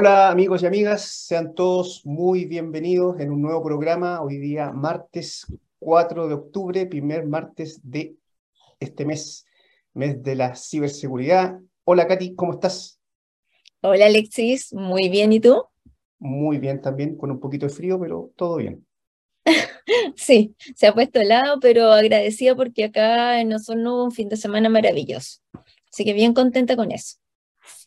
Hola amigos y amigas, sean todos muy bienvenidos en un nuevo programa. Hoy día martes 4 de octubre, primer martes de este mes, mes de la ciberseguridad. Hola Katy, ¿cómo estás? Hola Alexis, muy bien, ¿y tú? Muy bien también, con un poquito de frío, pero todo bien. sí, se ha puesto helado, pero agradecida porque acá en Osorno hubo un fin de semana maravilloso. Así que bien contenta con eso.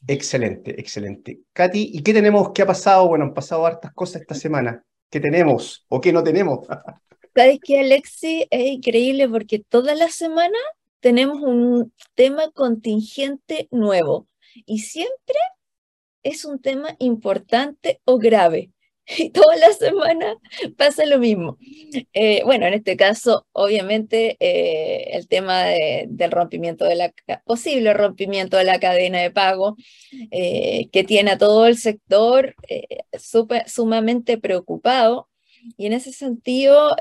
Excelente, excelente. Katy, ¿y qué tenemos? ¿Qué ha pasado? Bueno, han pasado hartas cosas esta semana. ¿Qué tenemos o qué no tenemos? Sabes que Alexi es increíble porque toda la semana tenemos un tema contingente nuevo y siempre es un tema importante o grave. Y toda la semana pasa lo mismo. Eh, bueno, en este caso, obviamente, eh, el tema del rompimiento de la posible rompimiento de la cadena de pago eh, que tiene a todo el sector sumamente preocupado. Y en ese sentido,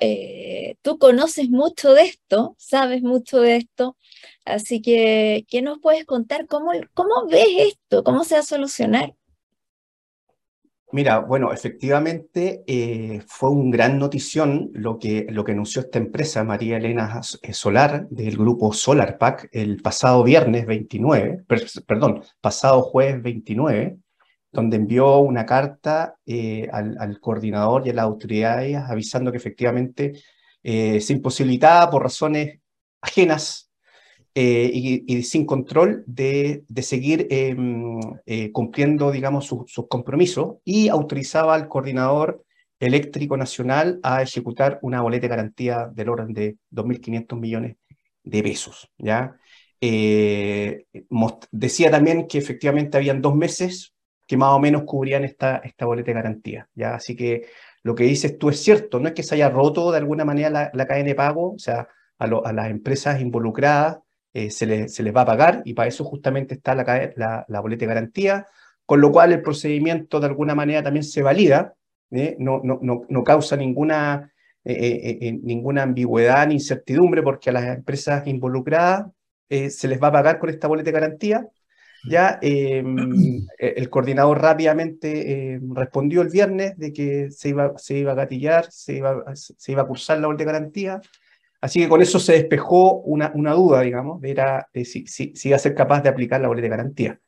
tú conoces mucho de esto, sabes mucho de esto, así que, ¿qué nos puedes contar? ¿Cómo, cómo ves esto? ¿Cómo se va a solucionar? Mira, bueno, efectivamente eh, fue un gran notición lo que, lo que anunció esta empresa, María Elena eh, Solar, del grupo SolarPack, el pasado viernes 29, perdón, pasado jueves 29, donde envió una carta eh, al, coordinador y a las autoridades avisando que efectivamente se imposibilitaba por razones ajenas eh, y, sin control de, seguir em, eh, cumpliendo, digamos, sus compromisos y autorizaba al coordinador eléctrico nacional a ejecutar una boleta de garantía del orden de 2.500 millones de pesos, ¿ya? Eh, decía también que efectivamente habían dos meses que más o menos cubrían esta, esta boleta de garantía, ¿ya? Así que lo que dices tú es cierto, no es que se haya roto de alguna manera la, cadena de pago, o sea, a las empresas involucradas eh, se, les va a pagar y para eso justamente está la, la, boleta de garantía, con lo cual el procedimiento de alguna manera también se valida, ¿eh? no, causa ninguna, eh, ninguna ambigüedad ni incertidumbre porque a las empresas involucradas se les va a pagar con esta boleta de garantía. Ya em, el coordinador rápidamente respondió el viernes de que se iba, se iba a gatillar, se iba, se iba a cursar la boleta de garantía, Así que con eso se despejó una, una duda, digamos, de, era, si, si, iba a ser capaz de aplicar la boleta de garantía.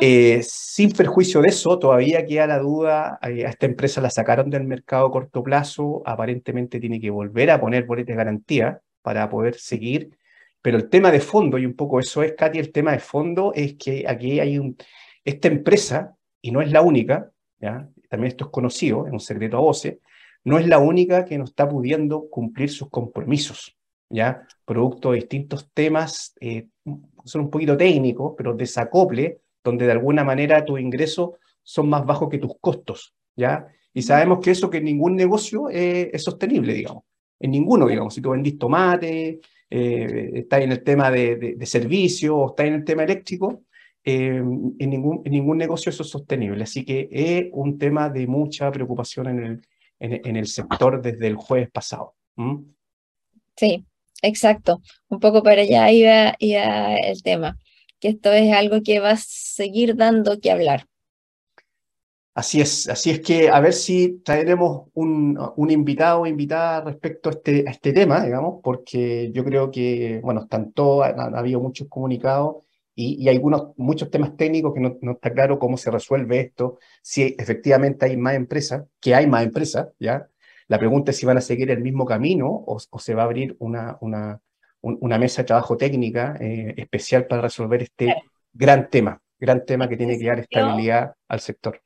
Eh, sin perjuicio de eso, todavía queda la duda, eh, a esta empresa la sacaron del mercado a corto plazo, aparentemente tiene que volver a poner boleta de garantía para poder seguir, pero el tema de fondo, y un poco eso es, Katy, el tema de fondo es que aquí hay un, esta empresa, y no es la única, ¿ya? también esto es conocido, es un secreto a voces, no es la única que no está pudiendo cumplir sus compromisos, ¿ya? Producto de distintos temas, eh, son un poquito técnicos, pero desacople, donde de alguna manera tus ingresos son más bajos que tus costos, ¿ya? Y sabemos que eso que ningún negocio es sostenible, digamos. En ninguno, digamos. Si tú vendís tomate, eh, estás en el tema de, de, servicio o estás en el tema eléctrico, eh, en, ningún, en ningún negocio eso es sostenible. Así que es un tema de mucha preocupación en el, en, el sector desde el jueves pasado. Sí, exacto. Un poco para allá iba, iba el tema, que esto es algo que va a seguir dando que hablar. Así es, así es que a ver si traeremos un, un invitado o invitada respecto a este, a este tema, digamos, porque yo creo que, bueno, están todos, ha, ha habido muchos comunicados y, hay algunos, muchos temas técnicos que no, está claro cómo se resuelve esto, si efectivamente hay más empresas, que hay más empresas, ¿ya? La pregunta es si van a seguir el mismo camino o, se va a abrir una, una, una mesa de trabajo técnica eh, especial para resolver este gran tema, gran tema que tiene que dar estabilidad al sector.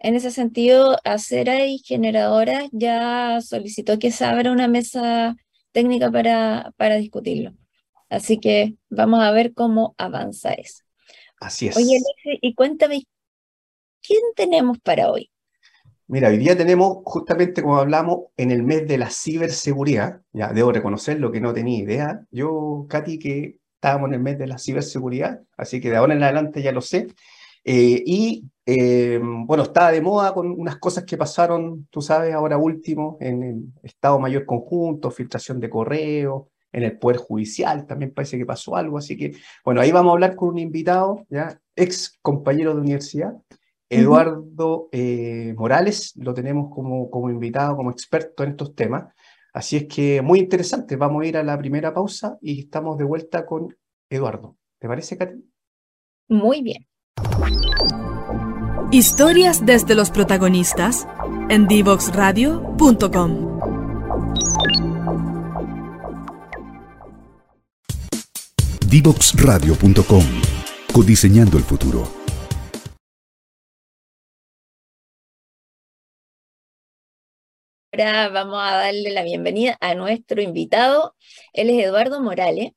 En ese sentido, Acera y Generadoras ya solicitó que se abra una mesa técnica para, para discutirlo. Así que vamos a ver cómo avanza eso. Así es. Oye, y cuéntame, ¿quién tenemos para hoy? Mira, hoy día tenemos, justamente como hablamos, en el mes de la ciberseguridad, ya debo reconocer lo que no tenía idea. Yo, Katy, que estábamos en el mes de la ciberseguridad, así que de ahora en adelante ya lo sé. Eh, y eh, bueno, estaba de moda con unas cosas que pasaron, tú sabes, ahora último, en el Estado Mayor Conjunto, filtración de correo, en el Poder Judicial también parece que pasó algo, así que, bueno, ahí vamos a hablar con un invitado, ya, ex compañero de universidad, Eduardo eh, Morales lo tenemos como, como invitado, como experto en estos temas. Así es que muy interesante. Vamos a ir a la primera pausa y estamos de vuelta con Eduardo. ¿Te parece, Katy? Muy bien. Historias desde los protagonistas en divoxradio.com. Divoxradio.com. Codiseñando el futuro. Ahora vamos a darle la bienvenida a nuestro invitado. Él es Eduardo Morales.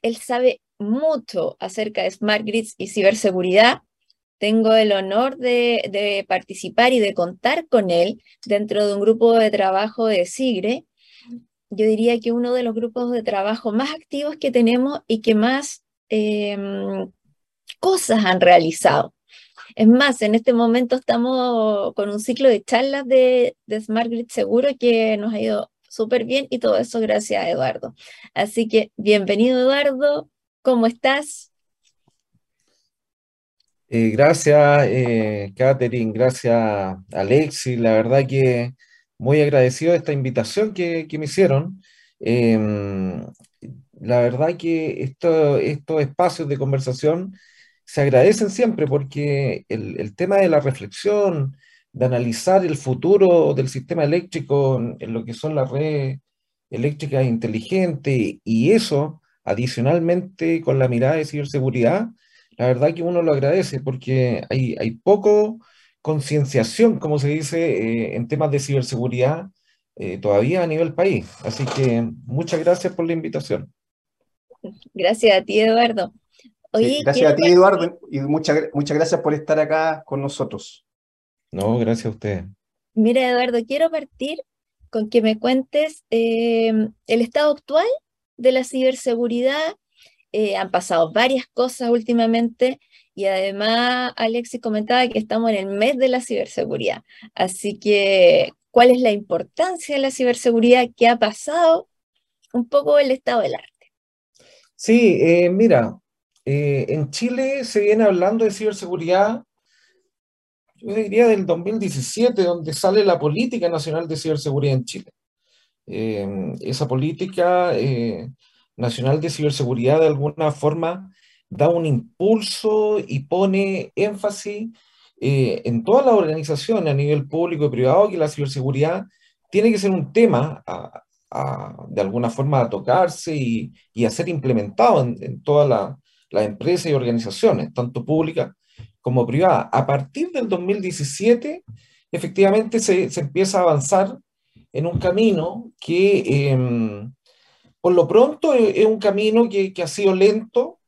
Él sabe mucho acerca de smart grids y ciberseguridad. Tengo el honor de, participar y de contar con él dentro de un grupo de trabajo de SIGRE. Yo diría que uno de los grupos de trabajo más activos que tenemos y que más em, cosas han realizado. Es más, en este momento estamos con un ciclo de charlas de, de Smart Grid Seguro que nos ha ido súper bien y todo eso gracias a Eduardo. Así que bienvenido Eduardo, ¿cómo estás? Eh, gracias, eh, Catherine, gracias, Alexi. La verdad que muy agradecido de esta invitación que, me hicieron. Em, la verdad que estos espacios de conversación se agradecen siempre porque el, tema de la reflexión, de analizar el futuro del sistema eléctrico en, lo que son las redes eléctricas inteligentes y eso, adicionalmente con la mirada de ciberseguridad, la verdad que uno lo agradece porque hay, hay poco concienciación, como se dice, eh, en temas de ciberseguridad eh, todavía a nivel país. Así que muchas gracias por la invitación. Gracias a ti, Eduardo. gracias a ti, Eduardo, y muchas, muchas gracias por estar acá con nosotros. No, gracias a usted. Mira, Eduardo, quiero partir con que me cuentes eh, el estado actual de la ciberseguridad eh, han pasado varias cosas últimamente y además Alexis comentaba que estamos en el mes de la ciberseguridad. Así que, ¿cuál es la importancia de la ciberseguridad? ¿Qué ha pasado? Un poco el estado del arte. Sí, eh, mira, eh, en Chile se viene hablando de ciberseguridad, yo diría del 2017, donde sale la Política Nacional de Ciberseguridad en Chile. esa política Nacional de Ciberseguridad de alguna forma da un impulso y pone énfasis eh, en todas las organizaciones a nivel público y privado que la ciberseguridad tiene que ser un tema de alguna forma a tocarse y, a ser implementado en, todas las empresas y organizaciones, tanto públicas como privadas. A partir del 2017, efectivamente se, empieza a avanzar en un camino que em, por lo pronto es un camino que, ha sido lento,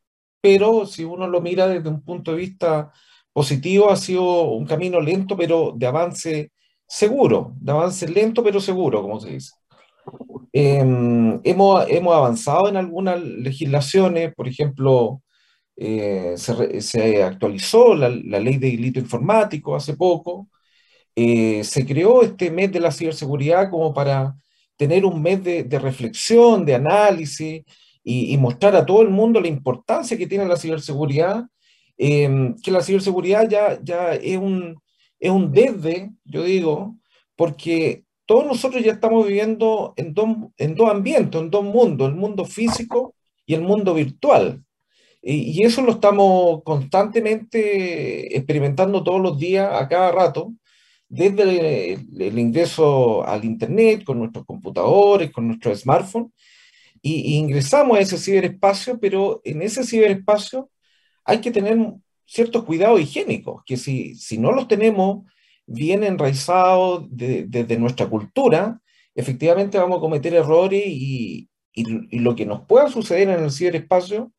pero si uno lo mira desde un punto de vista positivo, ha sido un camino lento, pero de avance seguro, de avance lento, pero seguro, como se dice. Em, hemos, hemos, avanzado en algunas legislaciones, por ejemplo, eh, se, actualizó la, ley de delito informático hace poco, eh, se creó este mes de la ciberseguridad como para tener un mes de, reflexión, de análisis y, mostrar a todo el mundo la importancia que tiene la ciberseguridad, em, que la ciberseguridad ya, ya es, un, es un desde, yo digo, porque todos nosotros ya estamos viviendo en dos, en dos ambientes, en dos mundos, el mundo físico y el mundo virtual. Y, y eso lo estamos constantemente experimentando todos los días, a cada rato desde el, ingreso al Internet, con nuestros computadores, con nuestros smartphones, y, ingresamos a ese ciberespacio, pero en ese ciberespacio hay que tener ciertos cuidados higiénicos, que si, si no los tenemos bien enraizados desde nuestra cultura, efectivamente vamos a cometer errores y, y, lo que nos pueda suceder en el ciberespacio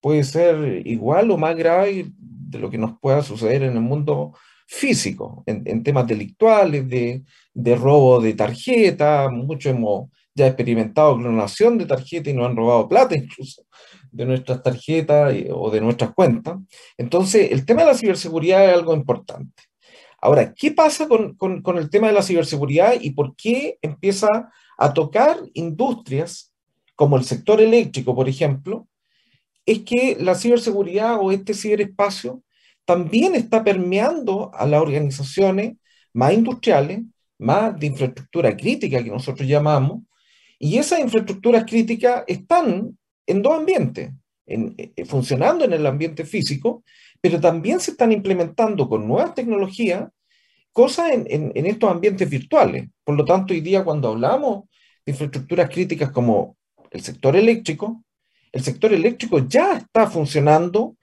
puede ser igual o más grave de lo que nos pueda suceder en el mundo físico, en, temas delictuales, de, de, robo de tarjeta, muchos hemos ya experimentado clonación de tarjeta y nos han robado plata incluso de nuestras tarjetas o de nuestras cuentas. Entonces, el tema de la ciberseguridad es algo importante. Ahora, ¿qué pasa con, con, con el tema de la ciberseguridad y por qué empieza a tocar industrias como el sector eléctrico, por ejemplo? Es que la ciberseguridad o este ciberespacio también está permeando a las organizaciones más industriales, más de infraestructura crítica que nosotros llamamos, y esas infraestructuras críticas están en dos ambientes, en, eh, funcionando en el ambiente físico, pero también se están implementando con nuevas tecnologías cosas en, en, estos ambientes virtuales. Por lo tanto, hoy día cuando hablamos de infraestructuras críticas como el sector eléctrico, el sector eléctrico ya está funcionando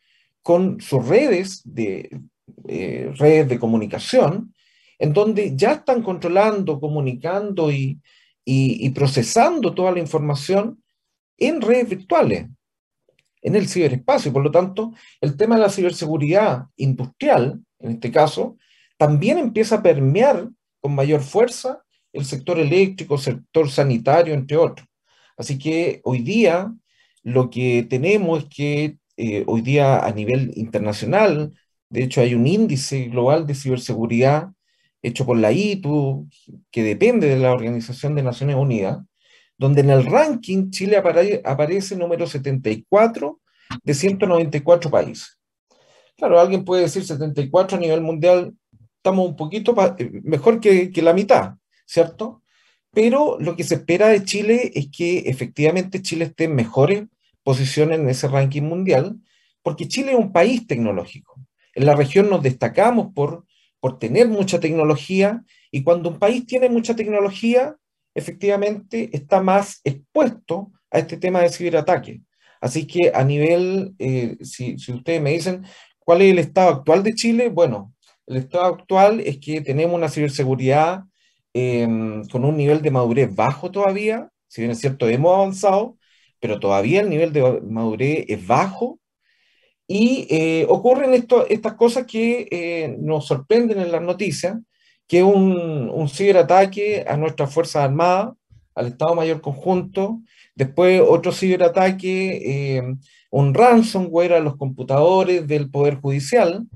con sus redes de, eh, redes de comunicación, en donde ya están controlando, comunicando y, y, procesando toda la información en redes virtuales, en el ciberespacio. Por lo tanto, el tema de la ciberseguridad industrial, en este caso, también empieza a permear con mayor fuerza el sector eléctrico, el sector sanitario, entre otros. Así que hoy día lo que tenemos es que eh, hoy día a nivel internacional, de hecho hay un índice global de ciberseguridad hecho por la ITU, que depende de la Organización de Naciones Unidas, donde en el ranking Chile aparece número 74 de 194 países. Claro, alguien puede decir 74 a nivel mundial, estamos un poquito eh, mejor que, que la mitad, ¿cierto? Pero lo que se espera de Chile es que efectivamente Chile esté en mejores posiciones en ese ranking mundial, porque Chile es un país tecnológico. En la región nos destacamos por, por tener mucha tecnología y cuando un país tiene mucha tecnología, efectivamente está más expuesto a este tema de ciberataque. Así que a nivel, eh, si, ustedes me dicen cuál es el estado actual de Chile, bueno, el estado actual es que tenemos una ciberseguridad Em, con un nivel de madurez bajo todavía, si bien es cierto, hemos avanzado, pero todavía el nivel de madurez es bajo. Y eh, ocurren estas cosas que eh, nos sorprenden en las noticias, que un, un ciberataque a nuestras Fuerzas Armadas, al Estado Mayor Conjunto, después otro ciberataque, em, un ransomware a los computadores del Poder Judicial,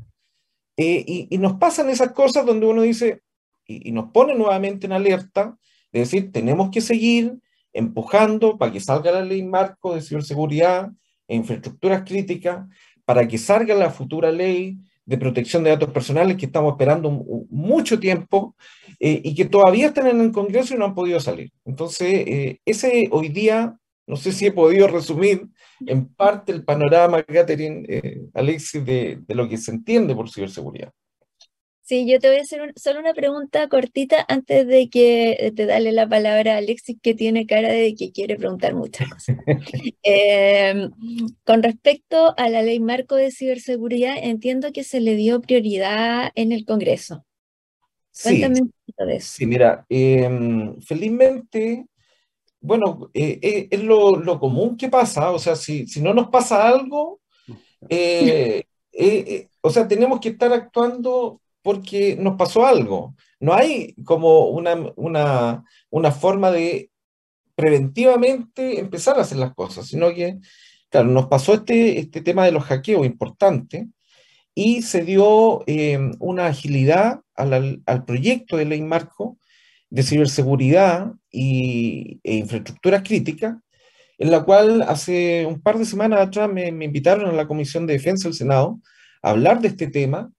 eh, y, y, nos pasan esas cosas donde uno dice, y, nos pone nuevamente en alerta, de decir, tenemos que seguir empujando para que salga la ley marco de ciberseguridad e infraestructuras críticas, para que salga la futura ley de protección de datos personales que estamos esperando mucho tiempo eh, y que todavía están en el Congreso y no han podido salir. Entonces, eh, ese hoy día, no sé si he podido resumir en parte el panorama, Catherine, eh, Alexis, de, de lo que se entiende por ciberseguridad. Sí, yo te voy a hacer solo una pregunta cortita antes de que te dale la palabra a Alexis, que tiene cara de que quiere preguntar muchas cosas. Em, con respecto a la ley marco de ciberseguridad, entiendo que se le dio prioridad en el Congreso. Cuéntame sí, un poquito de eso. Sí, mira, em, felizmente, bueno, eh, eh, es lo, lo, común que pasa, o sea, si, si no nos pasa algo, eh, o sea, tenemos que estar actuando porque nos pasó algo. No hay como una, una, una forma de preventivamente empezar a hacer las cosas, sino que, claro, nos pasó este, este tema de los hackeos importante y se dio eh, una agilidad al, al, proyecto de ley marco de ciberseguridad y, e infraestructuras críticas, en la cual hace un par de semanas atrás me, me invitaron a la Comisión de Defensa del Senado a hablar de este tema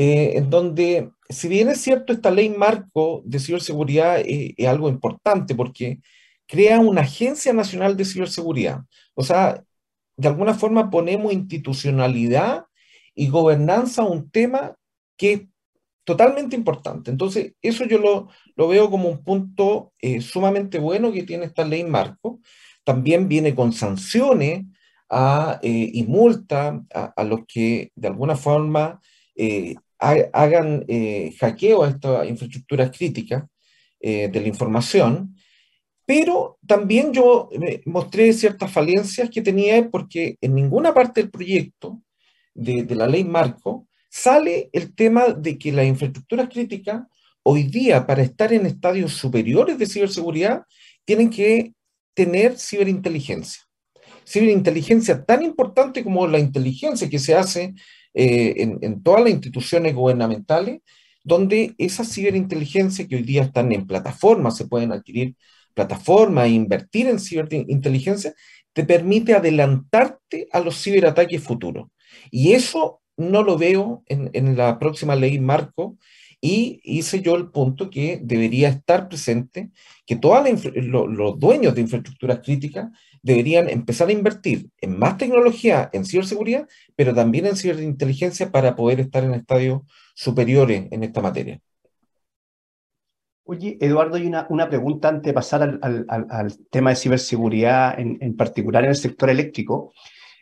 eh, en donde, si bien es cierto, esta ley marco de ciberseguridad eh, es algo importante porque crea una agencia nacional de ciberseguridad. O sea, de alguna forma ponemos institucionalidad y gobernanza a un tema que es totalmente importante. Entonces, eso yo lo, lo veo como un punto eh, sumamente bueno que tiene esta ley marco. También viene con sanciones a, y multa a, a, los que de alguna forma hagan eh, hackeo a estas infraestructuras críticas eh, de la información, pero también yo mostré ciertas falencias que tenía porque en ninguna parte del proyecto de, de la ley marco sale el tema de que las infraestructuras críticas hoy día para estar en estadios superiores de ciberseguridad tienen que tener ciberinteligencia. Ciberinteligencia tan importante como la inteligencia que se hace eh, en, todas las instituciones gubernamentales, donde esa ciberinteligencia que hoy día están en plataformas, se pueden adquirir plataformas e invertir en ciberinteligencia, te permite adelantarte a los ciberataques futuros. Y eso no lo veo en, la próxima ley marco y hice yo el punto que debería estar presente, que todos los dueños de infraestructuras críticas deberían empezar a invertir en más tecnología, en ciberseguridad, pero también en ciberinteligencia para poder estar en estadios superiores en esta materia. Oye, Eduardo, hay una, una pregunta antes de pasar al, tema de ciberseguridad, en, particular en el sector eléctrico.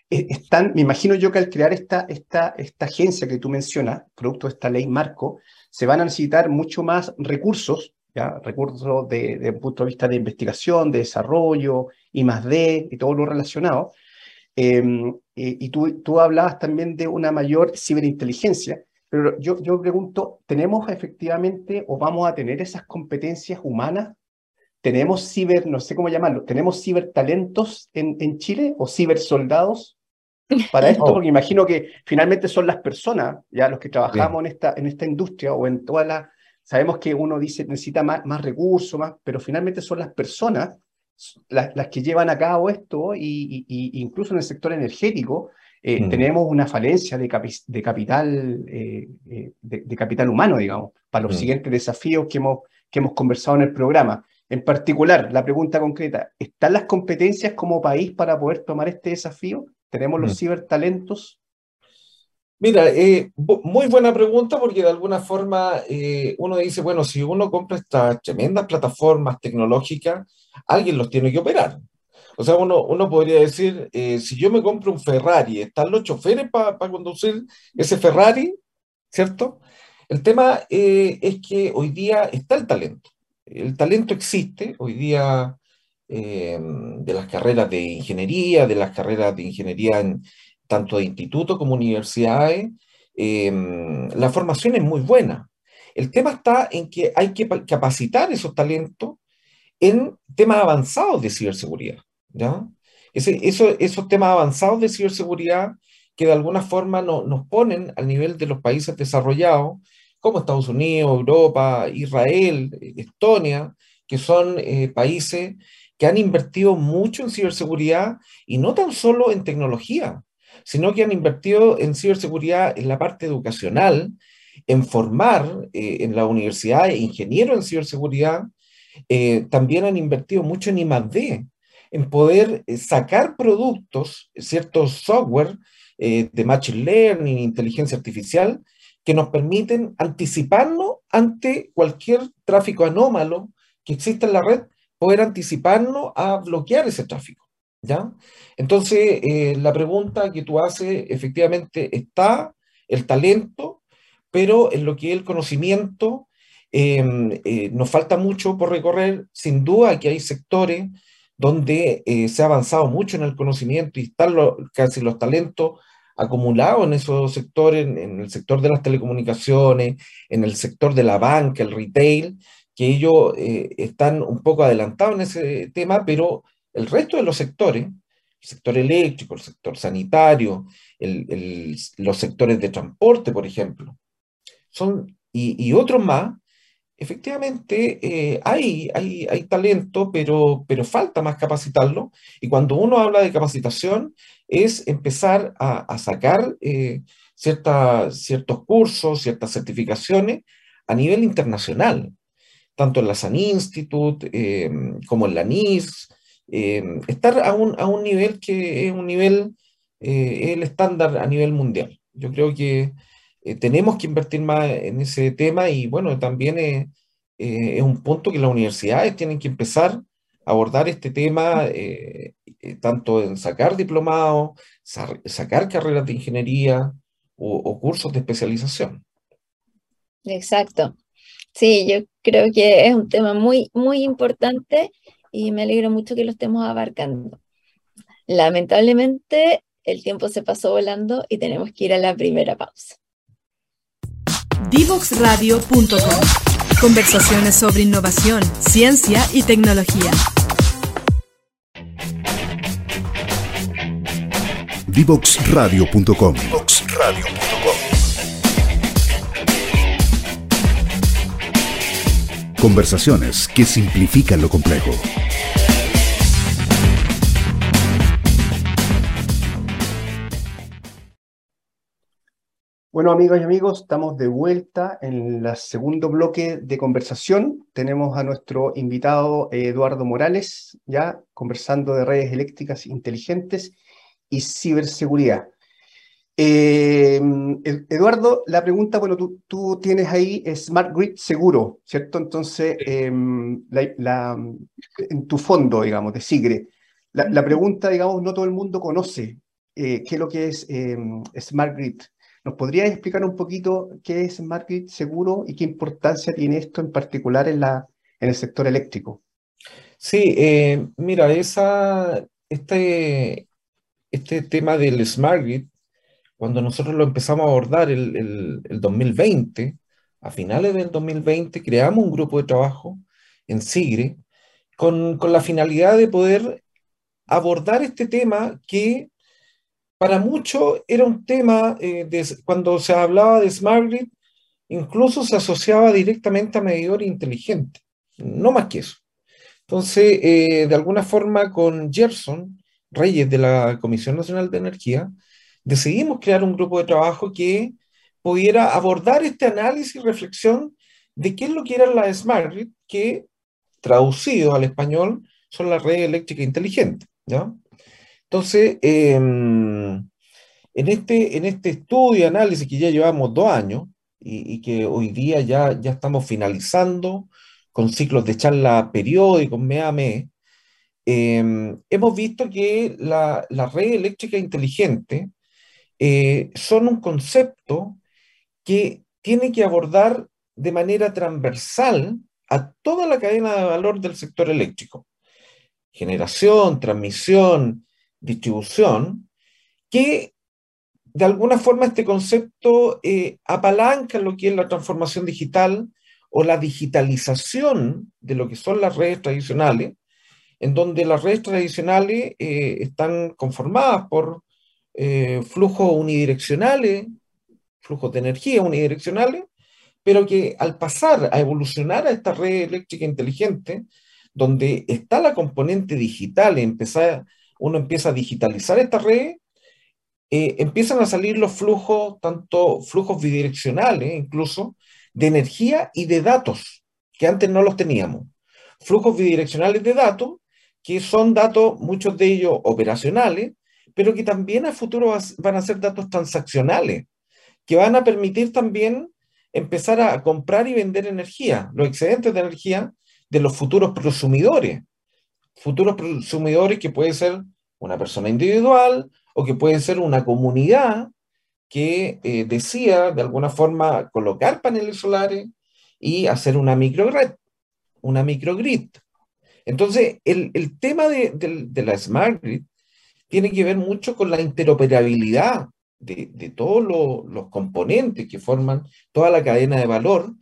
Eh, están, me imagino yo que al crear esta, esta, esta agencia que tú mencionas, producto de esta ley marco, se van a necesitar mucho más recursos, ¿ya? recursos desde de, punto de vista de investigación, de desarrollo, y más D, y todo lo relacionado. Em, y, tú, tú hablabas también de una mayor ciberinteligencia. Pero yo, yo pregunto, ¿tenemos efectivamente o vamos a tener esas competencias humanas? ¿Tenemos ciber, no sé cómo llamarlo, ¿tenemos cibertalentos en, en Chile o cibersoldados para esto? Porque imagino que finalmente son las personas, ya los que trabajamos en, esta, en esta industria o en toda la... Sabemos que uno dice necesita más, más recursos, más, pero finalmente son las personas las, las que llevan a cabo esto y, y, incluso en el sector energético eh, mm. tenemos una falencia de, de capital, eh, eh, de, capital humano, digamos, para los mm. siguientes desafíos que hemos, que hemos conversado en el programa. En particular, la pregunta concreta, ¿están las competencias como país para poder tomar este desafío? ¿Tenemos los mm. cibertalentos? Mira, muy buena pregunta porque de alguna forma uno dice, bueno, si uno compra estas tremendas plataformas tecnológicas, alguien los tiene que operar. O sea, uno, uno podría decir, eh, si yo me compro un Ferrari, ¿están los choferes para conducir ese Ferrari? ¿Cierto? El tema eh, es que hoy día está el talento. El talento existe hoy día eh, de las carreras de ingeniería, de las carreras de ingeniería en, tanto de institutos como universidades. la formación es muy buena. El tema está en que hay que capacitar esos talentos en temas avanzados de ciberseguridad. ¿ya? Ese, eso, esos temas avanzados de ciberseguridad que de alguna forma no, nos ponen al nivel de los países desarrollados, como Estados Unidos, Europa, Israel, Estonia, que son eh, países que han invertido mucho en ciberseguridad y no tan solo en tecnología, sino que han invertido en ciberseguridad en la parte educacional, en formar eh, en la universidad ingenieros en ciberseguridad, eh, también han invertido mucho en I+D, en poder eh, sacar productos, ciertos software de Machine Learning, inteligencia artificial, que nos permiten anticiparnos ante cualquier tráfico anómalo que exista en la red, poder anticiparnos a bloquear ese tráfico. ¿Ya? Entonces, eh, la pregunta que tú haces, efectivamente, está el talento, pero en lo que es el conocimiento, em, nos falta mucho por recorrer. Sin duda que hay sectores donde eh, se ha avanzado mucho en el conocimiento y están casi los talentos acumulados en esos sectores, en, el sector de las telecomunicaciones, en el sector de la banca, el retail, que ellos eh, están un poco adelantados en ese tema, pero el resto de los sectores, el sector eléctrico, el sector sanitario, los sectores de transporte, por ejemplo, son, y otros más, efectivamente eh, hay, hay, hay, talento, pero, pero falta más capacitarlo. Y cuando uno habla de capacitación, es empezar a, sacar eh, ciertos cursos, ciertas certificaciones a nivel internacional, tanto en la San Institute eh, como en la NIS, estar a un, a un, nivel que es un nivel, el estándar a nivel mundial. Yo creo que eh, tenemos que invertir más en ese tema y bueno, también es, eh, es un punto que las universidades tienen que empezar a abordar este tema, eh, tanto en sacar diplomados, sacar carreras de ingeniería o, cursos de especialización. Exacto. Sí, yo creo que es un tema muy, muy importante y me alegro mucho que lo estemos abarcando. Lamentablemente, el tiempo se pasó volando y tenemos que ir a la primera pausa. Divoxradio.com. Conversaciones sobre innovación, ciencia y tecnología. Divoxradio.com. Conversaciones que simplifican lo complejo. Bueno, amigas y amigos, estamos de vuelta en el segundo bloque de conversación. Tenemos a nuestro invitado Eduardo Morales, ya conversando de redes eléctricas inteligentes y ciberseguridad. Eh, Eduardo, la pregunta, bueno, tú, tú, tienes ahí Smart Grid seguro, ¿cierto? Entonces, eh, la, en tu fondo, digamos, de SIGRE, la, la, pregunta, digamos, no todo el mundo conoce eh, qué es lo que es Smart Grid. ¿Nos podrías explicar un poquito qué es Smart Grid seguro y qué importancia tiene esto en particular en, la, en el sector eléctrico? Sí, eh, mira, esa, este, este tema del Smart Grid, cuando nosotros lo empezamos a abordar el, el, el 2020, a finales del 2020, creamos un grupo de trabajo en SIGRE con, con la finalidad de poder abordar este tema que para muchos era un tema, eh, cuando se hablaba de Smart Grid, incluso se asociaba directamente a medidor inteligente, no más que eso. Entonces, eh, de alguna forma, con Gerson Reyes de la Comisión Nacional de Energía, decidimos crear un grupo de trabajo que pudiera abordar este análisis y reflexión de qué es lo que era la Smart Grid, que traducido al español son las redes eléctricas inteligentes. ¿ya? Entonces, em, en, este, en este estudio, análisis que ya llevamos dos años y, que hoy día ya, ya estamos finalizando con ciclos de charla periódicos, mes a em, hemos visto que la, la red eléctrica inteligente eh, son un concepto que tiene que abordar de manera transversal a toda la cadena de valor del sector eléctrico. Generación, transmisión, distribución, que de alguna forma este concepto eh, apalanca lo que es la transformación digital o la digitalización de lo que son las redes tradicionales, en donde las redes tradicionales eh, están conformadas por eh, flujos unidireccionales, flujos de energía unidireccionales, pero que al pasar a evolucionar a esta red eléctrica inteligente, donde está la componente digital, empezar uno empieza a digitalizar esta red, eh, empiezan a salir los flujos, tanto flujos bidireccionales incluso, de energía y de datos, que antes no los teníamos. Flujos bidireccionales de datos, que son datos, muchos de ellos operacionales, pero que también a futuro van a ser datos transaccionales, que van a permitir también empezar a comprar y vender energía, los excedentes de energía de los futuros prosumidores futuros consumidores que puede ser una persona individual o que puede ser una comunidad que eh, decía de alguna forma colocar paneles solares y hacer una microgrid, una microgrid. Entonces, el, el tema de, de, la Smart Grid tiene que ver mucho con la interoperabilidad de, de todos los componentes que forman toda la cadena de valor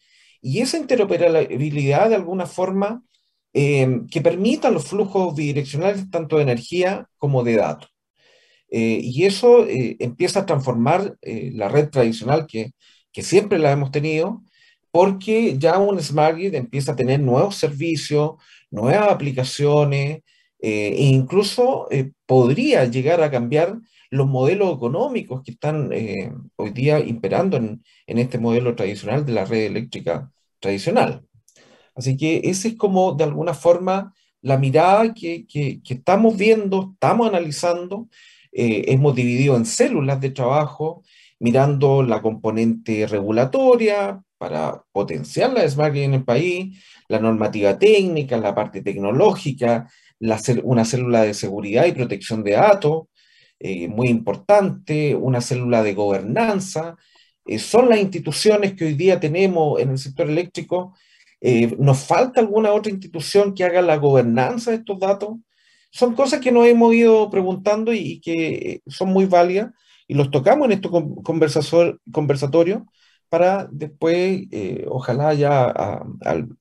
y esa interoperabilidad de alguna forma Em, que permitan los flujos bidireccionales tanto de energía como de datos. Eh, y eso eh, empieza a transformar eh, la red tradicional que, que, siempre la hemos tenido, porque ya un Smart Grid empieza a tener nuevos servicios, nuevas aplicaciones, e incluso podría llegar a cambiar los modelos económicos que están hoy día imperando en, en este modelo tradicional de la red eléctrica tradicional. Así que esa es como de alguna forma la mirada que, que, estamos viendo, estamos analizando. Eh, hemos dividido en células de trabajo, mirando la componente regulatoria para potenciar la Smart en el país, la normativa técnica, la parte tecnológica, una célula de seguridad y protección de datos, eh, muy importante, una célula de gobernanza. Eh, son las instituciones que hoy día tenemos en el sector eléctrico eh, ¿Nos falta alguna otra institución que haga la gobernanza de estos datos? Son cosas que nos hemos ido preguntando y, que son muy válidas y los tocamos en estos conversatorios para después, eh, ojalá ya a,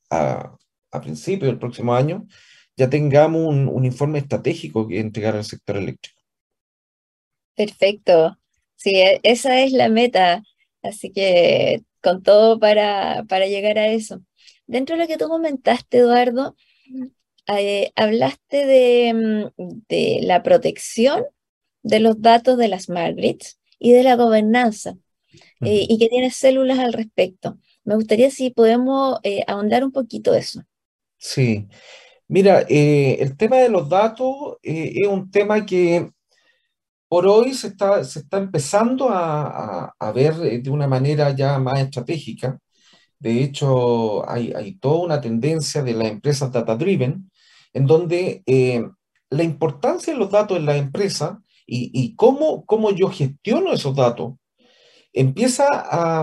a, principios del próximo año, ya tengamos un, un, informe estratégico que entregar al sector eléctrico. Perfecto. Sí, e, esa es la meta. Así que con todo para, para llegar a eso. Dentro de lo que tú comentaste, Eduardo, eh, hablaste mm, de, la protección de los datos de las smart grids y de la gobernanza. eh, y que tiene células al respecto. Me gustaría si podemos eh, ahondar un poquito eso. Sí, mira, el tema de los datos es un tema que por hoy se está, se está empezando a, a, ver de una manera ya más estratégica. De hecho, hay, hay toda una tendencia de las empresas data-driven, en donde eh, la importancia de los datos en la empresa y, y cómo, cómo, yo gestiono esos datos empieza a,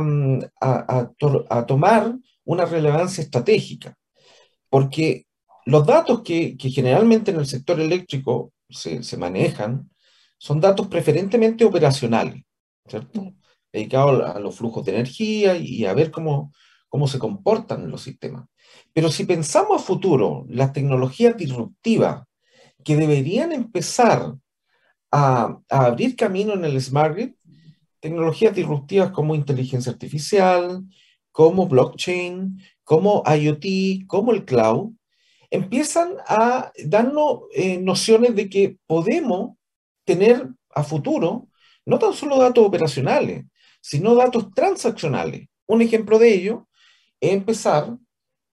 a, a, tomar una relevancia estratégica, porque los datos que, que generalmente en el sector eléctrico se, se manejan son datos preferentemente operacionales, ¿cierto? Dedicados a los flujos de energía y a ver cómo, cómo se comportan los sistemas. Pero si pensamos a futuro, las tecnologías disruptivas que deberían empezar a, a abrir camino en el Smart Grid, tecnologías disruptivas como inteligencia artificial, como blockchain, como IoT, como el cloud, empiezan a darnos eh, nociones de que podemos tener a futuro no tan solo datos operacionales, sino datos transaccionales. Un ejemplo de ello empezar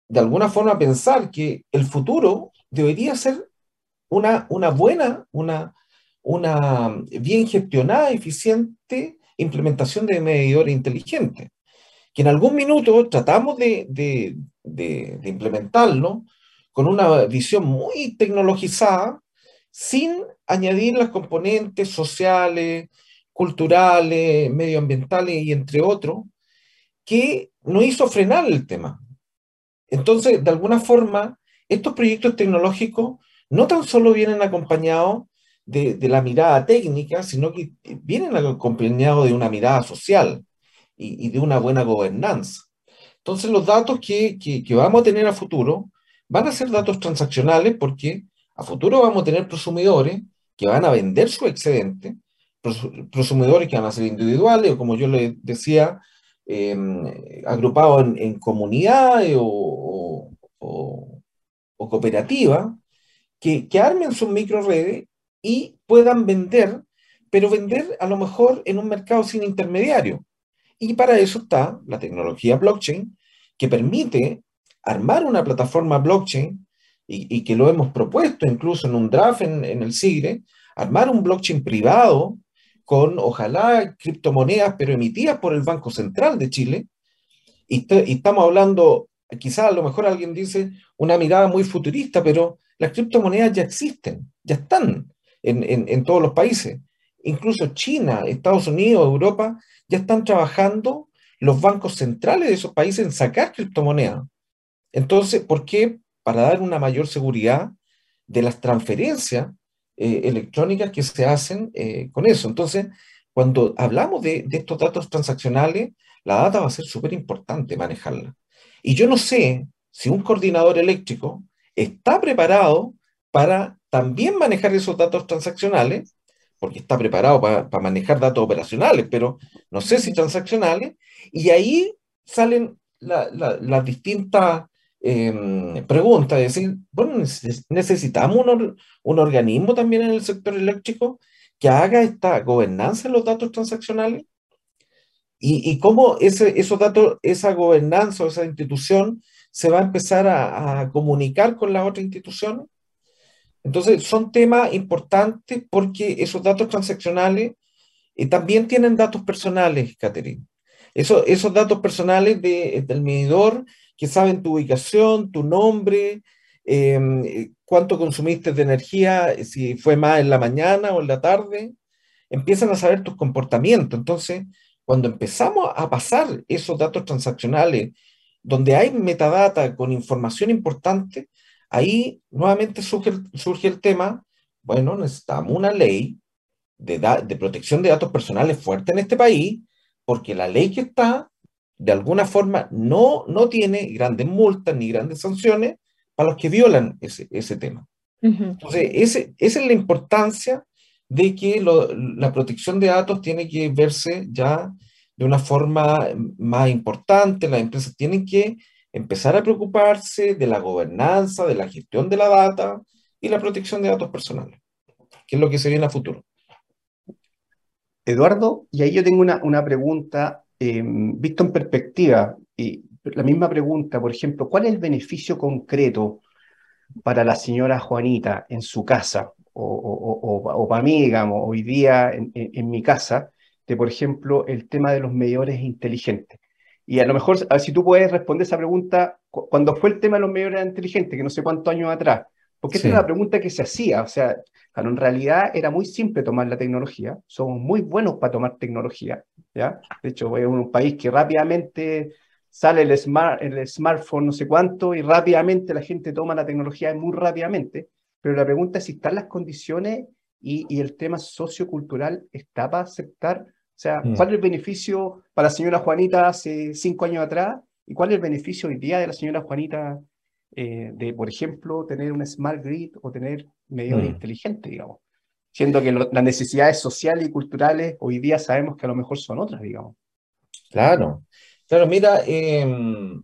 de alguna forma a pensar que el futuro debería ser una, una buena, una, una bien gestionada, eficiente implementación de medidores inteligentes, que en algún minuto tratamos de, de, de, de implementarlo con una visión muy tecnologizada, sin añadir las componentes sociales, culturales, medioambientales y entre otros, que no hizo frenar el tema. Entonces, de alguna forma, estos proyectos tecnológicos no tan solo vienen acompañados de, la mirada técnica, sino que vienen acompañados de una mirada social y, de una buena gobernanza. Entonces, los datos que, que vamos a tener a futuro van a ser datos transaccionales porque a futuro vamos a tener prosumidores que van a vender su excedente, prosumidores que van a ser individuales o como yo les decía, em, agrupados en, comunidades o, cooperativas, que, que armen sus micro redes y puedan vender, pero vender a lo mejor en un mercado sin intermediario. Y para eso está la tecnología blockchain, que permite armar una plataforma blockchain y, que lo hemos propuesto incluso en un draft en, el SIGRE, armar un blockchain privado con ojalá criptomonedas, pero emitidas por el Banco Central de Chile. Y, estamos hablando, quizás a lo mejor alguien dice una mirada muy futurista, pero las criptomonedas ya existen, ya están en, en todos los países. Incluso China, Estados Unidos, Europa, ya están trabajando los bancos centrales de esos países en sacar criptomonedas. Entonces, ¿por qué? para dar una mayor seguridad de las transferencias eh, electrónicas que se hacen eh, con eso. Entonces, cuando hablamos de, estos datos transaccionales, la data va a ser súper importante manejarla. Y yo no sé si un coordinador eléctrico está preparado para también manejar esos datos transaccionales, porque está preparado para, manejar datos operacionales, pero no sé si transaccionales, y ahí salen las distintas eh, pregunta, es decir, bueno, necesitamos un, organismo también en el sector eléctrico que haga esta gobernanza en los datos transaccionales y, cómo ese, esos datos, esa gobernanza o esa institución se va a empezar a, comunicar con las otras instituciones. Entonces, son temas importantes porque esos datos transaccionales eh, también tienen datos personales, Catherine. Eso, esos datos personales de, del medidor que saben tu ubicación, tu nombre, em, cuánto consumiste de energía, si fue más en la mañana o en la tarde, empiezan a saber tus comportamientos. Entonces, cuando empezamos a pasar esos datos transaccionales, donde hay metadata con información importante, ahí nuevamente surge, surge el tema, bueno, necesitamos una ley de, de protección de datos personales fuerte en este país, porque la ley que está de alguna forma no, no tiene grandes multas ni grandes sanciones para los que violan ese, ese tema. Entonces, ese, esa es la importancia de que la protección de datos tiene que verse ya de una forma más importante. Las empresas tienen que empezar a preocuparse de la gobernanza, de la gestión de la data y la protección de datos personales, que es lo que se viene a futuro. Eduardo, y ahí yo tengo una, una pregunta em, visto en perspectiva, y la misma pregunta, por ejemplo, ¿cuál es el beneficio concreto para la señora Juanita en su casa? O, para mí, digamos, hoy día en, mi casa, de, por ejemplo, el tema de los medidores inteligentes. Y a lo mejor, a ver si tú puedes responder esa pregunta, cuando fue el tema de los medidores inteligentes, que no sé cuántos años atrás, porque esa es una pregunta que se hacía, o sea, en realidad era muy simple tomar la tecnología, somos muy buenos para tomar tecnología, ¿ya? De hecho, es un país que rápidamente sale el, smart, el smartphone no sé cuánto y rápidamente la gente toma la tecnología muy rápidamente, pero la pregunta es si están las condiciones y, y el tema sociocultural está para aceptar, o sea, mm. ¿cuál es el beneficio para la señora Juanita hace cinco años atrás y cuál es el beneficio hoy día de la señora Juanita eh, de, por ejemplo, tener un smart grid o tener medidores mm. inteligentes, digamos? Siendo que las necesidades sociales y culturales hoy día sabemos que a lo mejor son otras, digamos. Claro, Claro, mira, em,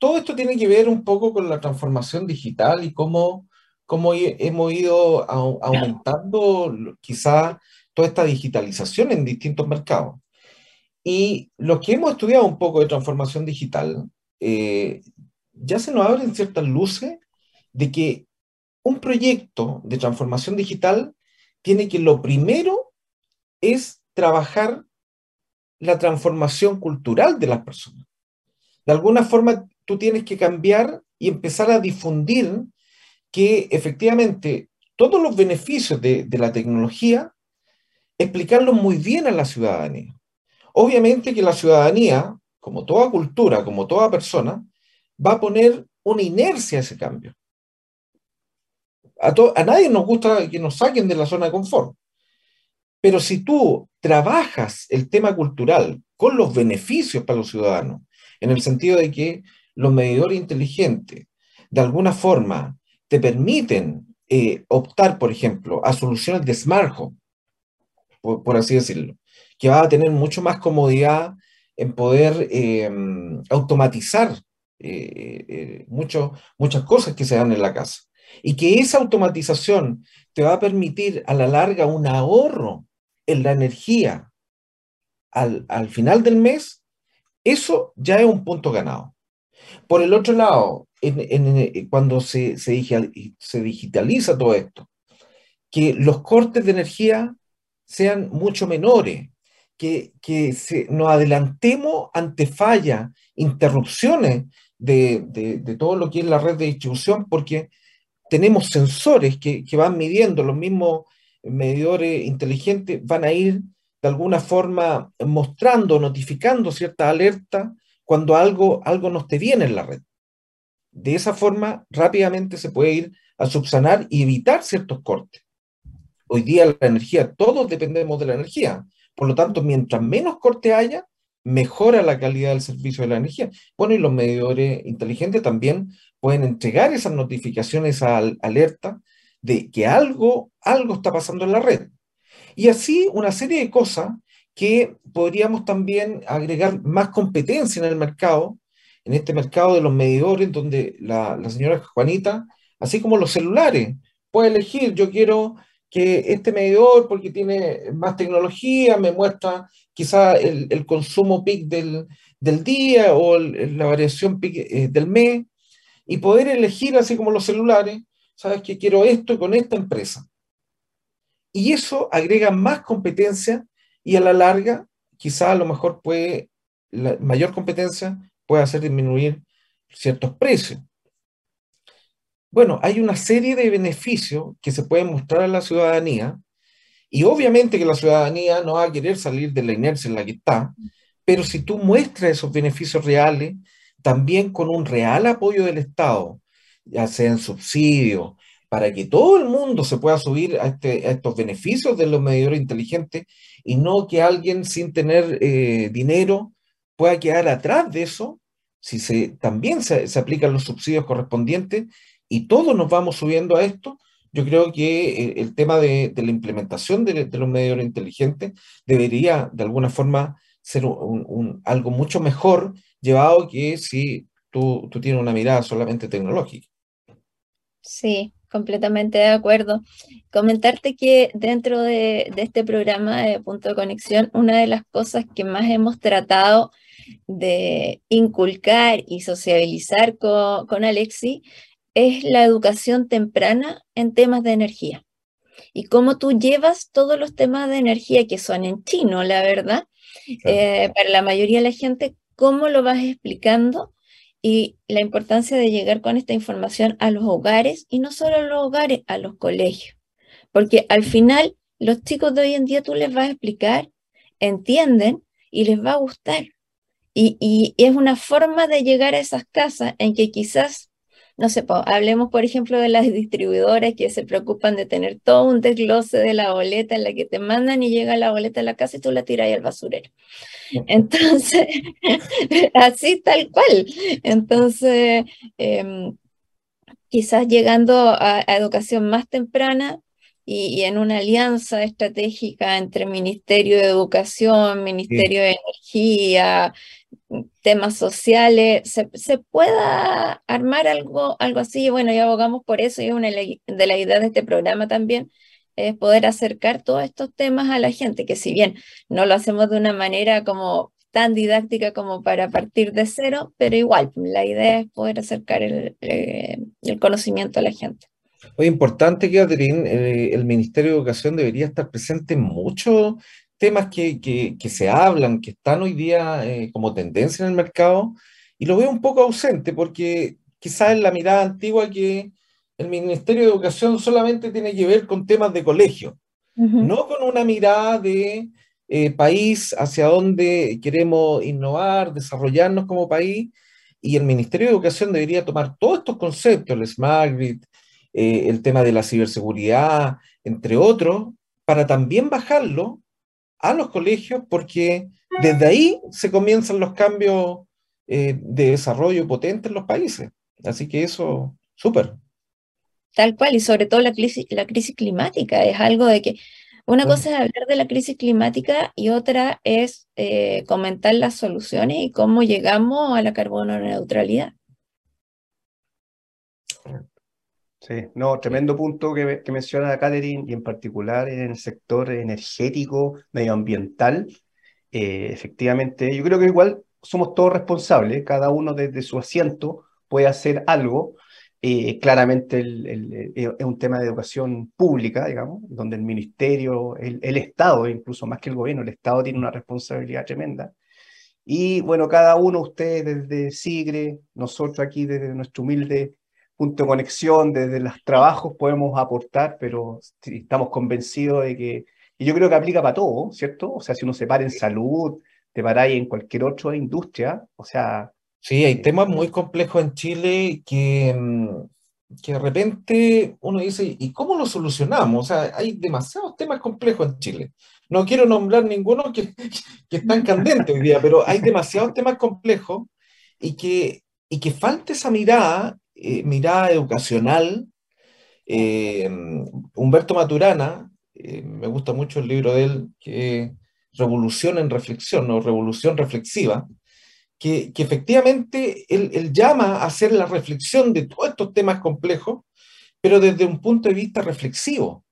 todo esto tiene que ver un poco con la transformación digital y cómo, cómo hemos ido aumentando quizá toda esta digitalización en distintos mercados. Y los que hemos estudiado un poco de transformación digital, eh, ya se nos abren ciertas luces de que un proyecto de transformación digital tiene que lo primero es trabajar la transformación cultural de las personas. De alguna forma, tú tienes que cambiar y empezar a difundir que efectivamente todos los beneficios de, la tecnología, explicarlos muy bien a la ciudadanía. Obviamente que la ciudadanía, como toda cultura, como toda persona, va a poner una inercia a ese cambio. A, a nadie nos gusta que nos saquen de la zona de confort. Pero si tú trabajas el tema cultural con los beneficios para los ciudadanos, en el sentido de que los medidores inteligentes de alguna forma te permiten eh, optar, por ejemplo, a soluciones de smart por, así decirlo, que va a tener mucho más comodidad en poder em, automatizar eh, eh, muchas cosas que se dan en la casa. Y que esa automatización te va a permitir a la larga un ahorro en la energía al, final del mes, eso ya es un punto ganado. Por el otro lado, cuando se, se, digitaliza todo esto, que los cortes de energía sean mucho menores, que, que nos adelantemos ante fallas, interrupciones de, de, todo lo que es la red de distribución, porque tenemos sensores que, van midiendo los mismos medidores inteligentes van a ir de alguna forma mostrando, notificando cierta alerta cuando algo, algo no esté bien en la red. De esa forma, rápidamente se puede ir a subsanar y evitar ciertos cortes. Hoy día la energía, todos dependemos de la energía. Por lo tanto, mientras menos corte haya, mejora la calidad del servicio de la energía. Bueno, y los medidores inteligentes también pueden entregar esas notificaciones, esa alerta, de que algo, algo está pasando en la red. Y así una serie de cosas que podríamos también agregar más competencia en el mercado, en este mercado de los medidores, donde la, señora Juanita, así como los celulares, puede elegir, yo quiero que este medidor, porque tiene más tecnología, me muestra quizá el, consumo peak del, día o la variación peak eh, del mes, y poder elegir, así como los celulares, sabes que quiero esto con esta empresa. Y eso agrega más competencia y a la larga, quizá a lo mejor puede, la mayor competencia puede hacer disminuir ciertos precios. Bueno, hay una serie de beneficios que se pueden mostrar a la ciudadanía y obviamente que la ciudadanía no va a querer salir de la inercia en la que está, pero si tú muestras esos beneficios reales, también con un real apoyo del Estado, ya sea en subsidio, para que todo el mundo se pueda subir a, este, estos beneficios de los medidores inteligentes y no que alguien sin tener eh, dinero pueda quedar atrás de eso, si se, también se, aplican los subsidios correspondientes y todos nos vamos subiendo a esto, yo creo que eh, el tema de, la implementación de, los medidores inteligentes debería de alguna forma ser algo mucho mejor llevado que si tú, tú tienes una mirada solamente tecnológica. Sí, completamente de acuerdo. Comentarte que dentro de, este programa de Punto de Conexión, una de las cosas que más hemos tratado de inculcar y sociabilizar con, con Alexi es la educación temprana en temas de energía. Y cómo tú llevas todos los temas de energía que son en chino, la verdad, eh, para la mayoría de la gente, cómo lo vas explicando y la importancia de llegar con esta información a los hogares y no solo a los hogares, a los colegios. Porque al final los chicos de hoy en día tú les vas a explicar, entienden y les va a gustar. Y, y es una forma de llegar a esas casas en que quizás no sé, hablemos por ejemplo de las distribuidoras que se preocupan de tener todo un desglose de la boleta en la que te mandan y llega la boleta a la casa y tú la tiras al basurero. Entonces, así tal cual. Entonces, em, quizás llegando a, educación más temprana, y, en una alianza estratégica entre Ministerio de Educación, Ministerio de Energía, temas sociales, se, pueda armar algo, algo así. Bueno, y abogamos por eso y una de las ideas de este programa también es poder acercar todos estos temas a la gente, que si bien no lo hacemos de una manera como tan didáctica como para partir de cero, pero igual, la idea es poder acercar el, eh, conocimiento a la gente. Muy importante, Catherine, eh, el Ministerio de Educación debería estar presente mucho temas que, que, se hablan, que están hoy día eh, como tendencia en el mercado, y lo veo un poco ausente porque quizás es la mirada antigua que el Ministerio de Educación solamente tiene que ver con temas de colegio, no con una mirada de eh, país hacia donde queremos innovar, desarrollarnos como país, y el Ministerio de Educación debería tomar todos estos conceptos, el Smart Grid, eh, el tema de la ciberseguridad, entre otros, para también bajarlo a los colegios porque desde ahí se comienzan los cambios eh, de desarrollo potentes en los países. Así que eso, súper. Tal cual, y sobre todo la crisis, la crisis climática, es algo de que una cosa es hablar de la crisis climática y otra es eh, comentar las soluciones y cómo llegamos a la carbono neutralidad. Sí, no, tremendo punto que, que menciona Catherine y en particular en el sector energético, medioambiental. Eh, efectivamente, yo creo que igual somos todos responsables, cada uno desde su asiento puede hacer algo. Eh, claramente eh, es un tema de educación pública, digamos, donde el ministerio, el, el Estado, incluso más que el gobierno, el Estado tiene una responsabilidad tremenda. Y bueno, cada uno, ustedes desde SIGRE, nosotros aquí desde nuestro humilde punto de conexión, desde los trabajos podemos aportar, pero estamos convencidos de que, y yo creo que aplica para todo, ¿cierto? O sea, si uno se para en salud, te paráis en cualquier otra industria, o sea... Sí, hay eh, temas muy complejos en Chile que, mm, que de repente uno dice, ¿y cómo lo solucionamos? O sea, hay demasiados temas complejos en Chile. No quiero nombrar ninguno que, que están candentes hoy día, pero hay demasiados temas complejos y que, y que falta esa mirada eh, mirada educacional. Eh, Humberto Maturana, eh, me gusta mucho el libro de él, que Revolución en Reflexión o Revolución Reflexiva, que, efectivamente él, llama a hacer la reflexión de todos estos temas complejos, pero desde un punto de vista reflexivo,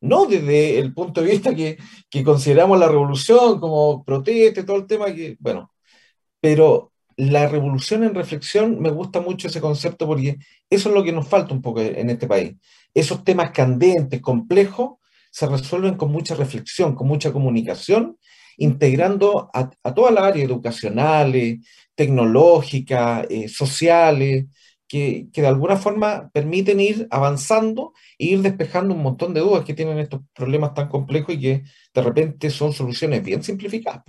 no desde el punto de vista que, que consideramos la revolución como protesta, todo el tema que, bueno, pero la revolución en reflexión, me gusta mucho ese concepto porque eso es lo que nos falta un poco en este país. Esos temas candentes, complejos, se resuelven con mucha reflexión, con mucha comunicación, integrando a, todas las áreas educacionales, tecnológicas, eh, sociales, que, que, de alguna forma permiten ir avanzando e ir despejando un montón de dudas que tienen estos problemas tan complejos y que de repente son soluciones bien simplificadas.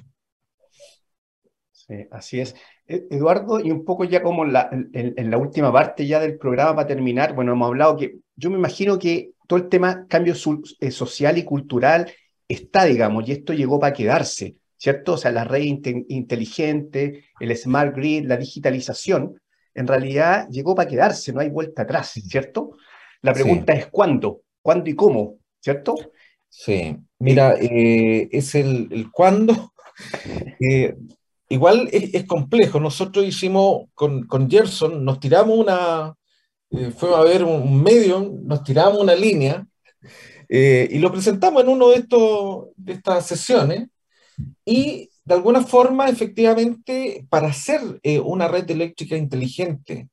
Sí, así es. E, Eduardo, y un poco ya como en, la última parte ya del programa para terminar, bueno, hemos hablado que yo me imagino que todo el tema cambio eh, social y cultural está, digamos, y esto llegó para quedarse, ¿cierto? O sea, la red inteligente, el smart grid, la digitalización, en realidad llegó para quedarse, no hay vuelta atrás, ¿cierto? La pregunta es cuándo, cuándo y cómo, ¿cierto? Sí, mira, eh, es el, el cuándo. Eh, igual es, complejo. Nosotros hicimos con, con, Gerson, nos tiramos una, eh, a ver un, medio, nos tiramos una línea eh, y lo presentamos en uno de, estos, de estas sesiones y de alguna forma, efectivamente, para hacer eh, una red eléctrica inteligente,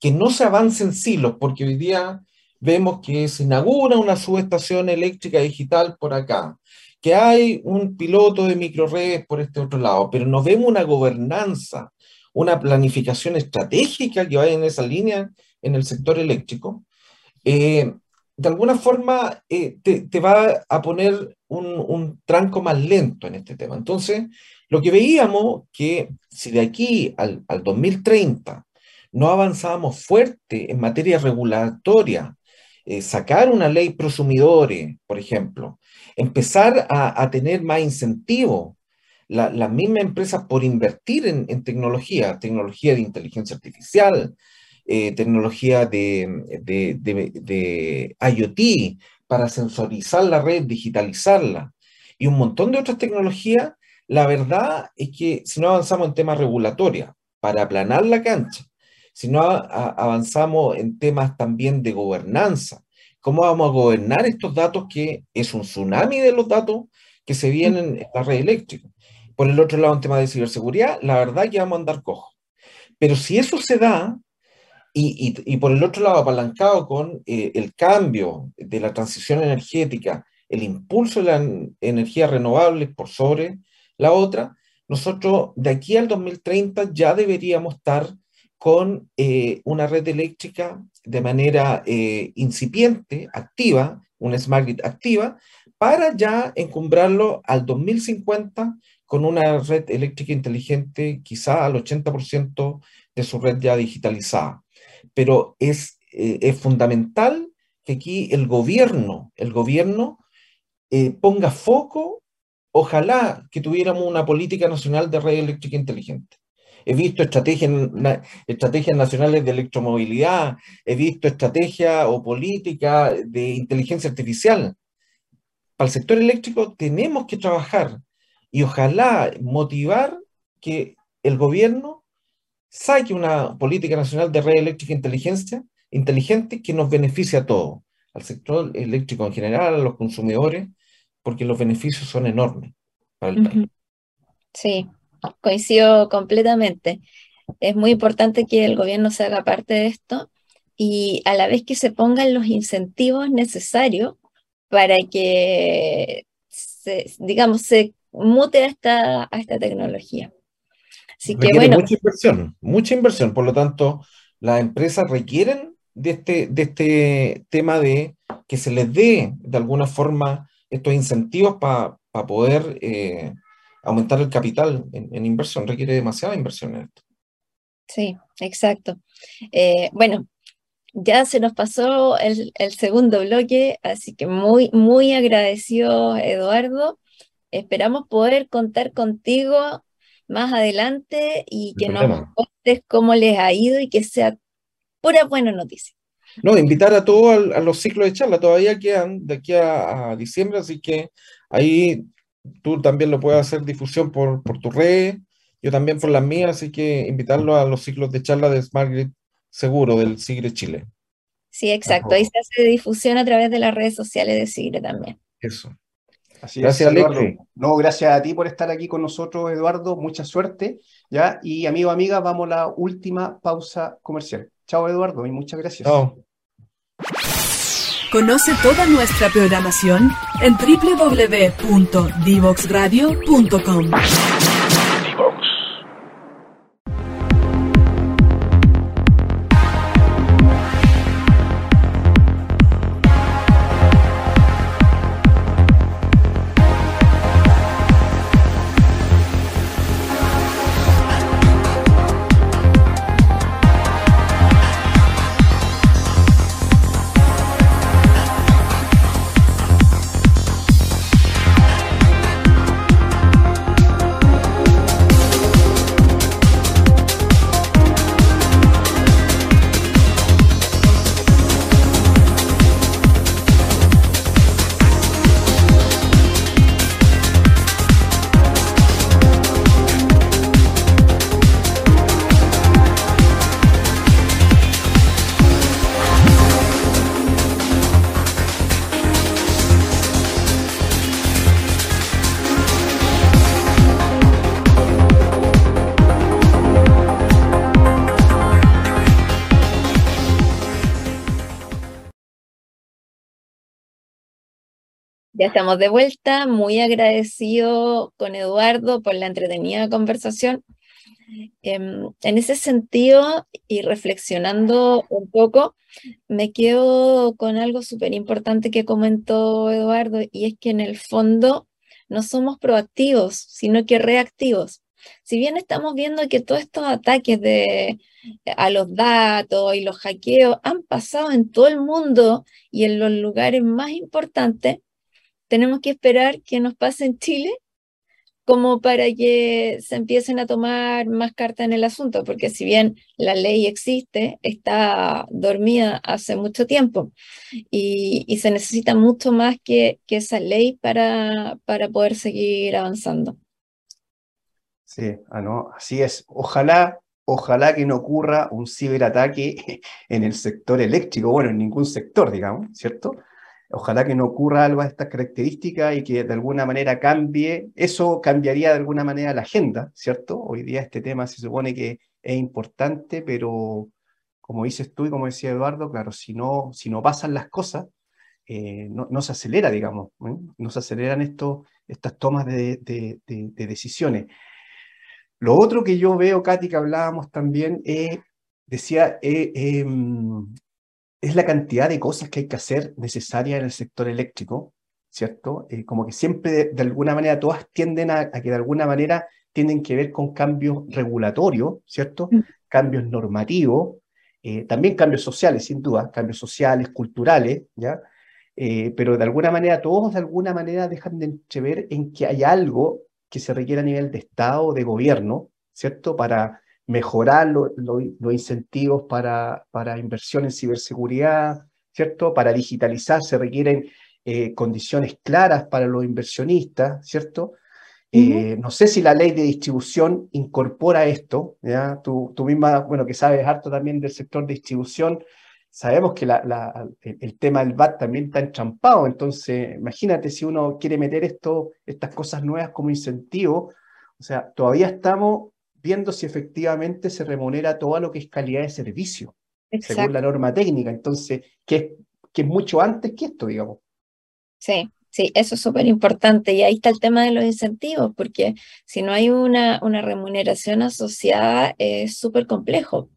que no se avance en silos, porque hoy día vemos que se inaugura una subestación eléctrica digital por acá, que hay un piloto de microredes por este otro lado, pero no vemos una gobernanza, una planificación estratégica que vaya en esa línea en el sector eléctrico, eh, de alguna forma eh, te, va a poner un, tranco más lento en este tema. Entonces, lo que veíamos que si de aquí al, al 2030 no avanzábamos fuerte en materia regulatoria, eh, sacar una ley prosumidores, por ejemplo, empezar a, tener más incentivo. Las mismas empresas por invertir en, tecnología, tecnología de inteligencia artificial, eh, tecnología de, IoT para sensorizar la red, digitalizarla y un montón de otras tecnologías, la verdad es que si no avanzamos en temas regulatorios para aplanar la cancha, si no avanzamos en temas también de gobernanza, cómo vamos a gobernar estos datos que es un tsunami de los datos que se vienen en la red eléctrica. Por el otro lado, en tema de ciberseguridad, la verdad que vamos a andar cojo. Pero si eso se da, y, y, por el otro lado, apalancado con eh, el cambio de la transición energética, el impulso de las energías renovables por sobre la otra, nosotros de aquí al 2030 ya deberíamos estar con eh, una red eléctrica de manera eh, incipiente, activa, una smart grid activa, para ya encumbrarlo al 2050 con una red eléctrica inteligente quizá al 80% de su red ya digitalizada. Pero es, eh, es fundamental que aquí el gobierno, el gobierno ponga foco, ojalá que tuviéramos una política nacional de red eléctrica inteligente he visto estrategias, estrategias nacionales de electromovilidad, he visto estrategia o política de inteligencia artificial. Para el sector eléctrico tenemos que trabajar y ojalá motivar que el gobierno saque una política nacional de red eléctrica inteligencia, inteligente que nos beneficie a todos, al sector eléctrico en general, a los consumidores, porque los beneficios son enormes para el país. Sí, coincido completamente. Es muy importante que el gobierno se haga parte de esto y a la vez que se pongan los incentivos necesarios para que, se, digamos, se mute a esta, a esta tecnología. Así que bueno. Mucha inversión, mucha inversión. Por lo tanto, las empresas requieren de este, de este tema de que se les dé de alguna forma estos incentivos para poder eh, aumentar el capital en, inversión requiere demasiada inversión en esto. Sí, exacto. Eh, bueno, ya se nos pasó el, segundo bloque, así que muy, muy agradecido, Eduardo. Esperamos poder contar contigo más adelante y que nos contes cómo les ha ido y que sea pura buena noticia. No, invitar a todos a, los ciclos de charla, todavía quedan de aquí a diciembre, así que ahí tú también lo puedes hacer difusión por, por tu red, yo también por las mías, así que invitarlo a los ciclos de charla de Smart Grid Seguro del Sigre Chile. Sí, exacto. Ahí se hace difusión a través de las redes sociales de Sigre también. Eso. Así gracias, Eduardo. No, gracias a ti por estar aquí con nosotros, Eduardo. Mucha suerte. ¿ya? Y amigo, amiga, vamos a la última pausa comercial. Chao, Eduardo, y muchas gracias. Chao. Conoce toda nuestra programación en www.divoxradio.com. Estamos de vuelta, muy agradecido con Eduardo por la entretenida conversación. Em, en ese sentido, y reflexionando un poco, me quedo con algo súper importante que comentó Eduardo, y es que en el fondo no somos proactivos, sino que reactivos. Si bien estamos viendo que todos estos ataques de, a los datos y los hackeos han pasado en todo el mundo y en los lugares más importantes, tenemos que esperar que nos pase en Chile como para que se empiecen a tomar más cartas en el asunto, porque si bien la ley existe, está dormida hace mucho tiempo y, se necesita mucho más que, que esa ley para, para poder seguir avanzando. Sí, ah, no, así es. Ojalá, ojalá que no ocurra un ciberataque en el sector eléctrico, bueno, en ningún sector, digamos, ¿cierto? Ojalá que no ocurra algo de estas características y que de alguna manera cambie. Eso cambiaría de alguna manera la agenda, ¿cierto? Hoy día este tema se supone que es importante, pero como dices tú y como decía Eduardo, claro, si no, si no pasan las cosas, eh, no, se acelera, digamos, ¿eh? no se aceleran estos, estas tomas de, de, de decisiones. Lo otro que yo veo, Katy, que hablábamos también, eh, decía, eh, es la cantidad de cosas que hay que hacer necesarias en el sector eléctrico, ¿cierto? Eh, como que siempre, de, alguna manera, todas tienden a, que de alguna manera tienen que ver con cambios regulatorios, ¿cierto? Mm. Cambios normativos, también cambios sociales, sin duda, cambios sociales, culturales, ¿ya? pero de alguna manera, todos de alguna manera dejan de entrever en que hay algo que se requiere a nivel de Estado, de gobierno, ¿cierto? Para mejorar los incentivos para, para inversión en ciberseguridad, ¿cierto? Para digitalizar se requieren eh, condiciones claras para los inversionistas, ¿cierto? Eh, no sé si la ley de distribución incorpora esto, ¿ya? Tú, tú misma, bueno, que sabes harto también del sector de distribución, sabemos que el, tema del VAT también está enchampado, entonces imagínate si uno quiere meter esto, estas cosas nuevas como incentivo, o sea, todavía estamos viendo si efectivamente se remunera todo lo que es calidad de servicio, según la norma técnica, entonces, que es, que es mucho antes que esto, digamos. Sí, Sí, eso es súper importante. Y ahí está el tema de los incentivos, porque si no hay una, una remuneración asociada, es súper complejo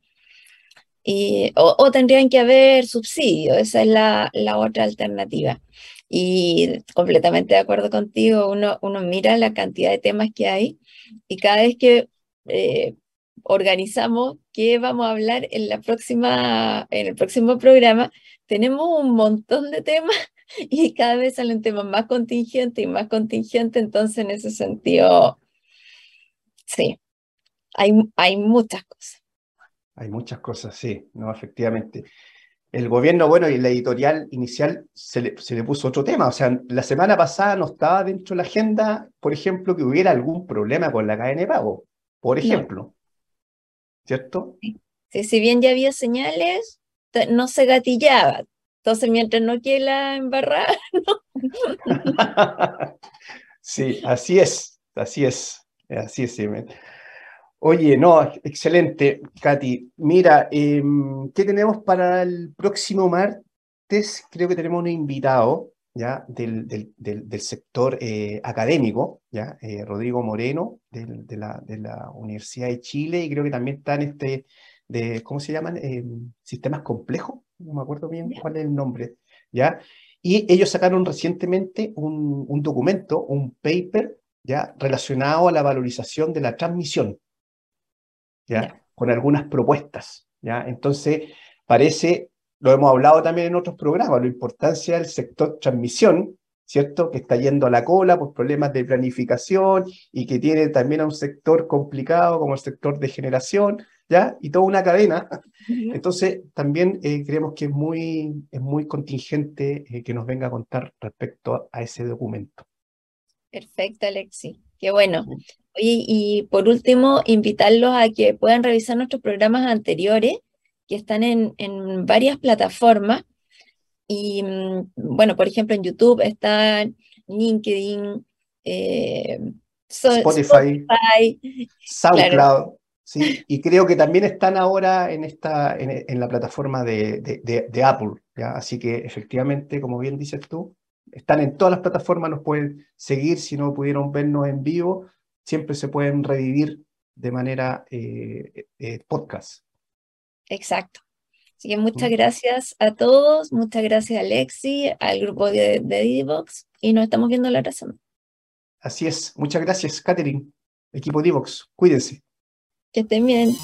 o, tendrían que haber subsidios, esa es la, otra alternativa. Y completamente de acuerdo contigo, uno, uno mira la cantidad de temas que hay y cada vez que eh, organizamos qué vamos a hablar en, la próxima, en el próximo programa, tenemos un montón de temas y cada vez salen temas más contingentes y más contingentes, entonces en ese sentido, sí, hay, hay muchas cosas. Hay muchas cosas, sí, no, efectivamente. El gobierno, bueno, y la editorial inicial se le, puso otro tema. O sea, la semana pasada no estaba dentro de la agenda, por ejemplo, que hubiera algún problema con la cadena de pago, por ejemplo. ¿Cierto? Sí, si bien ya había señales, no se gatillaba. Entonces, mientras no quiera la embarrar, sí, así es, así es, así es. Oye, no, excelente, Katy. Mira, em, ¿qué tenemos para el próximo martes? Creo que tenemos un invitado ya del, del, sector eh, académico, ya eh, Rodrigo Moreno, de, la, de la Universidad de Chile, y creo que también está en este, de, ¿cómo se llaman? Em, sistemas complejos, no me acuerdo bien cuál es el nombre, ¿ya? Y ellos sacaron recientemente un, un documento, un paper, ya relacionado a la valorización de la transmisión. ¿ya? Con algunas propuestas, ¿ya? Entonces, parece, lo hemos hablado también en otros programas, la importancia del sector transmisión, ¿cierto? Que está yendo a la cola por problemas de planificación y que tiene también a un sector complicado como el sector de generación, ¿ya? Y toda una cadena. Entonces, también eh, creemos que es muy, es muy contingente eh, que nos venga a contar respecto a ese documento. Perfecto, Alexi. Qué bueno y por último, invitarlos a que puedan revisar nuestros programas anteriores, que están en, en varias plataformas. Y mm, bueno, por ejemplo, en YouTube están LinkedIn, eh, Spotify, SoundCloud. Sí, y creo que también están ahora en, esta, en, en la plataforma de, de, de, Apple. ¿ya? Así que efectivamente, como bien dices tú, están en todas las plataformas, nos pueden seguir si no pudieron vernos en vivo, siempre se pueden revivir de manera eh, eh, podcast. Exacto. Así que muchas gracias a todos, muchas gracias a Alexi, al grupo de, de Divox y nos estamos viendo la otra semana. Así es, muchas gracias, Catherine, equipo Divox, cuídense. Que estén bien.